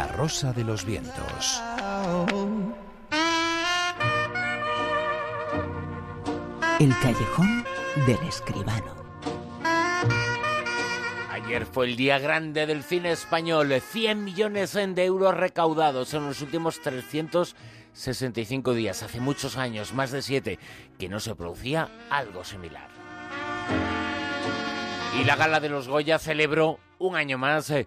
La Rosa de los Vientos. El callejón del escribano. Ayer fue el día grande del cine español. 100 millones de euros recaudados en los últimos 365 días. Hace muchos años, más de siete, que no se producía algo similar. Y la gala de los Goya celebró un año más eh,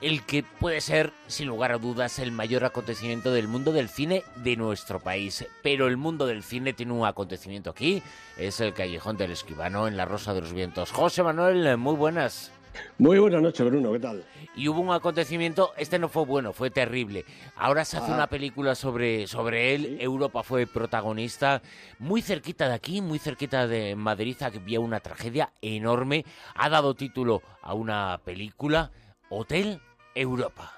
el que puede ser, sin lugar a dudas, el mayor acontecimiento del mundo del cine de nuestro país. Pero el mundo del cine tiene un acontecimiento aquí, es el Callejón del Escribano en la Rosa de los Vientos. José Manuel, muy buenas. Muy buenas noches, Bruno, ¿qué tal? Y hubo un acontecimiento, este no fue bueno, fue terrible. Ahora se hace Ah. una película sobre, sobre él, Europa fue protagonista, muy cerquita de aquí, muy cerquita de Madrid, había una tragedia enorme, ha dado título a una película, Hotel Europa.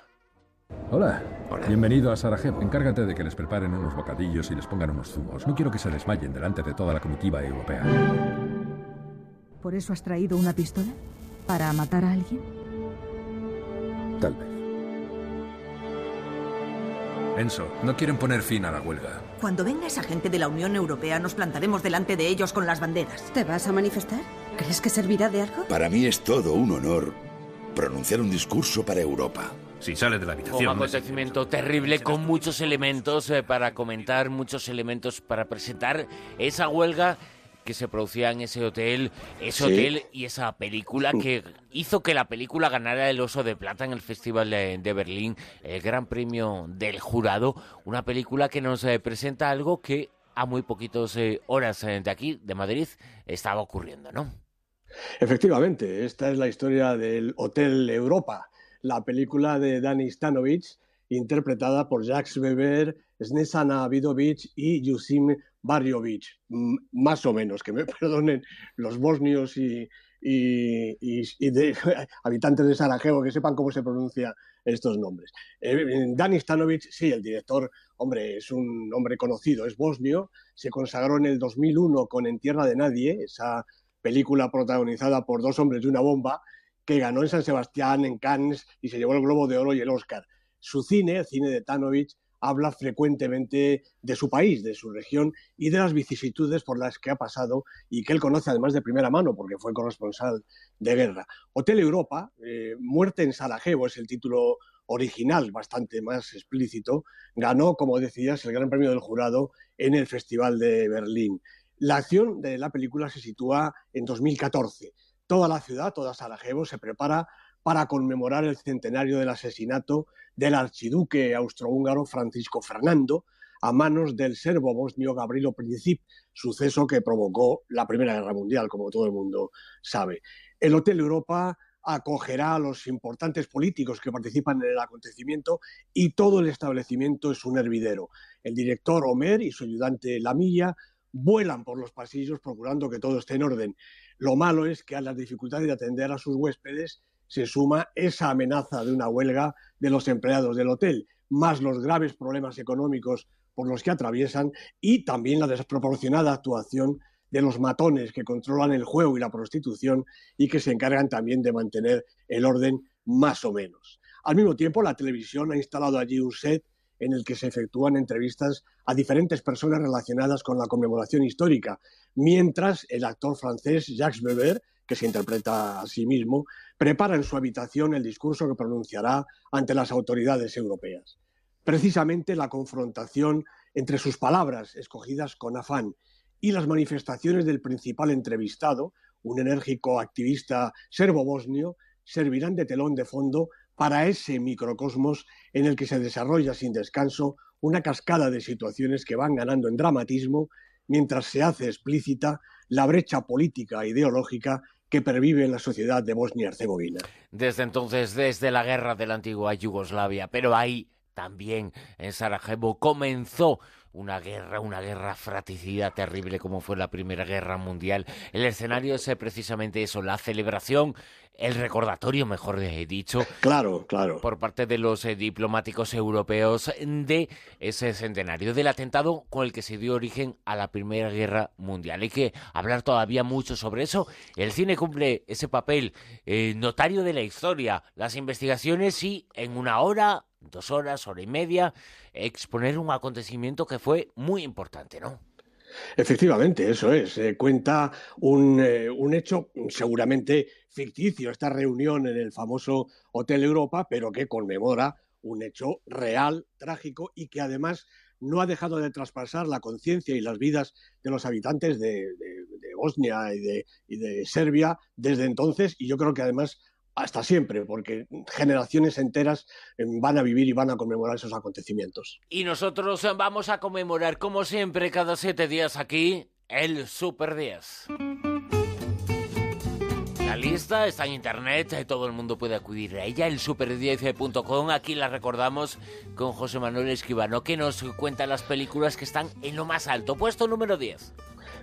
Hola. Bienvenido a Sarajevo. Encárgate de que les preparen unos bocadillos y les pongan unos zumos. No quiero que se desmayen delante de toda la comitiva europea. ¿Por eso has traído una pistola? ¿Para matar a alguien? Tal vez. Enzo, no quieren poner fin a la huelga. Cuando venga esa gente de la Unión Europea, nos plantaremos delante de ellos con las banderas. ¿Te vas a manifestar? ¿Crees que servirá de algo? Para mí es todo un honor pronunciar un discurso para Europa. Si sale de la Fue un habitación... acontecimiento terrible con muchos elementos eh, para comentar, muchos elementos para presentar esa huelga que se producía en ese hotel, ese Sí. hotel y esa película que hizo que la película ganara el Oso de Plata en el Festival de, de Berlín, el Gran Premio del Jurado, una película que nos eh, presenta algo que a muy poquitos eh, horas eh, de aquí, de Madrid, estaba ocurriendo, ¿no? Efectivamente, esta es la historia del Hotel Europa, la película de Dani Stanovic, interpretada por Jacques Weber, Snesana Vidovic y Yusim Barjovic. Más o menos, que me perdonen los bosnios y, habitantes de Sarajevo que sepan cómo se pronuncian estos nombres. Eh, Stanovic, sí, el director, hombre, es un hombre conocido, es bosnio, se consagró en el 2001 con En Tierra de Nadie, esa película protagonizada por dos hombres y una bomba, que ganó en San Sebastián, en Cannes, y se llevó el Globo de Oro y el Oscar. Su cine, el cine de Tanovic, habla frecuentemente de su país, de su región y de las vicisitudes por las que ha pasado y que él conoce además de primera mano porque fue corresponsal de guerra. Hotel Europa, eh, Muerte en Sarajevo es el título original, bastante más explícito, ganó, como decías, el Gran Premio del Jurado en el Festival de Berlín. La acción de la película se sitúa en 2014. Toda la ciudad, toda Sarajevo, se prepara para conmemorar el centenario del asesinato del archiduque austrohúngaro Francisco Fernando a manos del serbo bosnio Gabrilo Princip, suceso que provocó la Primera Guerra Mundial, como todo el mundo sabe. El Hotel Europa acogerá a los importantes políticos que participan en el acontecimiento y todo el establecimiento es un hervidero. El director Homer y su ayudante Lamilla vuelan por los pasillos procurando que todo esté en orden. Lo malo es que a las dificultades de atender a sus huéspedes se suma esa amenaza de una huelga de los empleados del hotel, más los graves problemas económicos por los que atraviesan y también la desproporcionada actuación de los matones que controlan el juego y la prostitución y que se encargan también de mantener el orden más o menos. Al mismo tiempo, la televisión ha instalado allí un set en el que se efectúan entrevistas a diferentes personas relacionadas con la conmemoración histórica, mientras el actor francés Jacques Weber, que se interpreta a sí mismo, prepara en su habitación el discurso que pronunciará ante las autoridades europeas. Precisamente la confrontación entre sus palabras, escogidas con afán, y las manifestaciones del principal entrevistado, un enérgico activista serbo-bosnio, servirán de telón de fondo para ese microcosmos en el que se desarrolla sin descanso una cascada de situaciones que van ganando en dramatismo mientras se hace explícita la brecha política e ideológica que pervive en la sociedad de Bosnia-Herzegovina. Desde entonces, desde la guerra de la antigua Yugoslavia, pero ahí también en Sarajevo comenzó una guerra, una guerra fratricida terrible como fue la Primera Guerra Mundial. El escenario es precisamente eso, la celebración, el recordatorio, mejor dicho, Claro, claro. por parte de los eh, diplomáticos europeos de ese centenario del atentado con el que se dio origen a la Primera Guerra Mundial. Hay que hablar todavía mucho sobre eso. El cine cumple ese papel eh, notario de la historia, las investigaciones y en una hora dos horas, hora y media, exponer un acontecimiento que fue muy importante, ¿no? Efectivamente, eso es. cuenta un, eh, un, hecho seguramente ficticio, esta reunión en el famoso Hotel Europa, pero que conmemora un hecho real, trágico y que además no ha dejado de traspasar la conciencia y las vidas de los habitantes de, Bosnia y de Serbia desde entonces y yo creo que además hasta siempre, porque generaciones enteras em, van a vivir y van a conmemorar esos acontecimientos. Y nosotros vamos a conmemorar, como siempre, cada siete días aquí, el Super 10. La lista está en internet, eh, todo el mundo puede acudir a ella, el super10.com. Aquí la recordamos con José Manuel Esquivano, que nos cuenta las películas que están en lo más alto. Puesto número 10.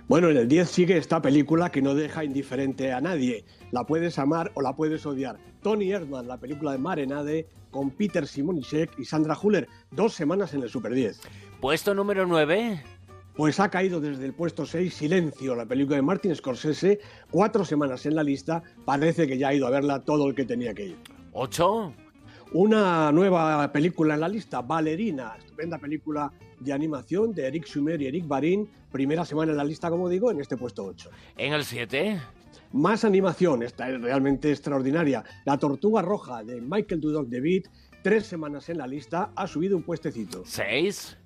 Bueno, en el 10 sigue esta película que no deja indiferente a nadie. La puedes amar o la puedes odiar. Tony Erdmann, la película de Marenade, con Peter Simonicek y Sandra Huller. Dos semanas en el Super 10. Puesto número 9. Pues ha caído desde el puesto 6 Silencio, la película de Martin Scorsese, cuatro semanas en la lista, parece que ya ha ido a verla todo el que tenía que ir. ¿Ocho? Una nueva película en la lista, Ballerina, estupenda película de animación de Eric Schumer y Eric Barin, primera semana en la lista, como digo, en este puesto 8. ¿En el 7? Más animación, esta es realmente extraordinaria. La Tortuga Roja de Michael Dudok David, tres semanas en la lista, ha subido un puestecito. ¿Seis?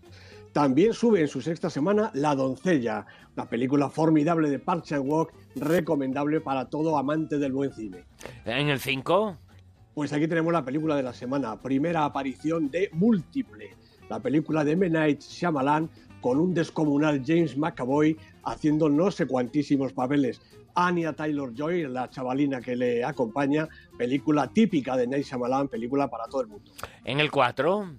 También sube en su sexta semana La doncella, una película formidable de Park Chan-wook, recomendable para todo amante del buen cine. ¿En el 5? Pues aquí tenemos la película de la semana, primera aparición de Múltiple, la película de M. Night Shyamalan con un descomunal James McAvoy haciendo no sé cuantísimos papeles. Anya Taylor-Joy, la chavalina que le acompaña, película típica de Night Shyamalan, película para todo el mundo. ¿En el 4?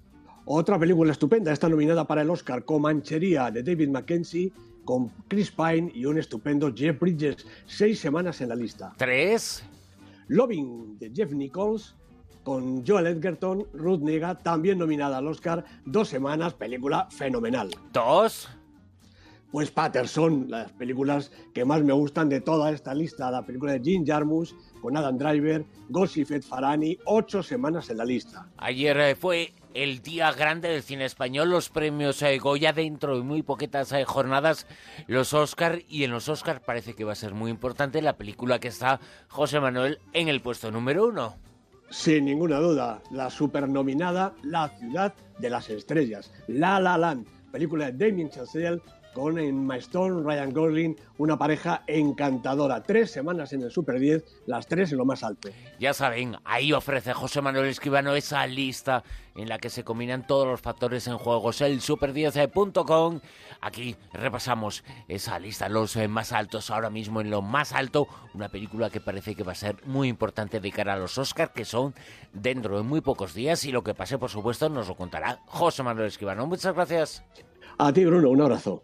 Otra película estupenda, está nominada para el Oscar, Comanchería, de David Mackenzie, con Chris Pine y un estupendo Jeff Bridges, seis semanas en la lista. ¿Tres? Loving, de Jeff Nichols, con Joel Edgerton, Ruth Nega, también nominada al Oscar, dos semanas, película fenomenal. ¿Dos? Pues Patterson, las películas que más me gustan de toda esta lista, la película de Jim Jarmus con Adam Driver, Gossifet Farani, ocho semanas en la lista. Ayer eh, fue el día grande del cine español, los premios eh, Goya dentro de muy poquitas eh, jornadas, los Oscar y en los Oscar parece que va a ser muy importante la película que está José Manuel en el puesto número uno. Sin ninguna duda, la supernominada La ciudad de las estrellas, La La Land, película de Damien Chazelle con Emma Stone, Ryan Gosling, una pareja encantadora. Tres semanas en el Super 10, las tres en lo más alto. Ya saben, ahí ofrece José Manuel Escribano esa lista en la que se combinan todos los factores en juegos, el super10.com. Aquí repasamos esa lista, los eh, más altos ahora mismo en lo más alto, una película que parece que va a ser muy importante de cara a los Oscars, que son dentro de muy pocos días y lo que pase, por supuesto, nos lo contará José Manuel Escribano. Muchas gracias. A ti, Bruno, un abrazo.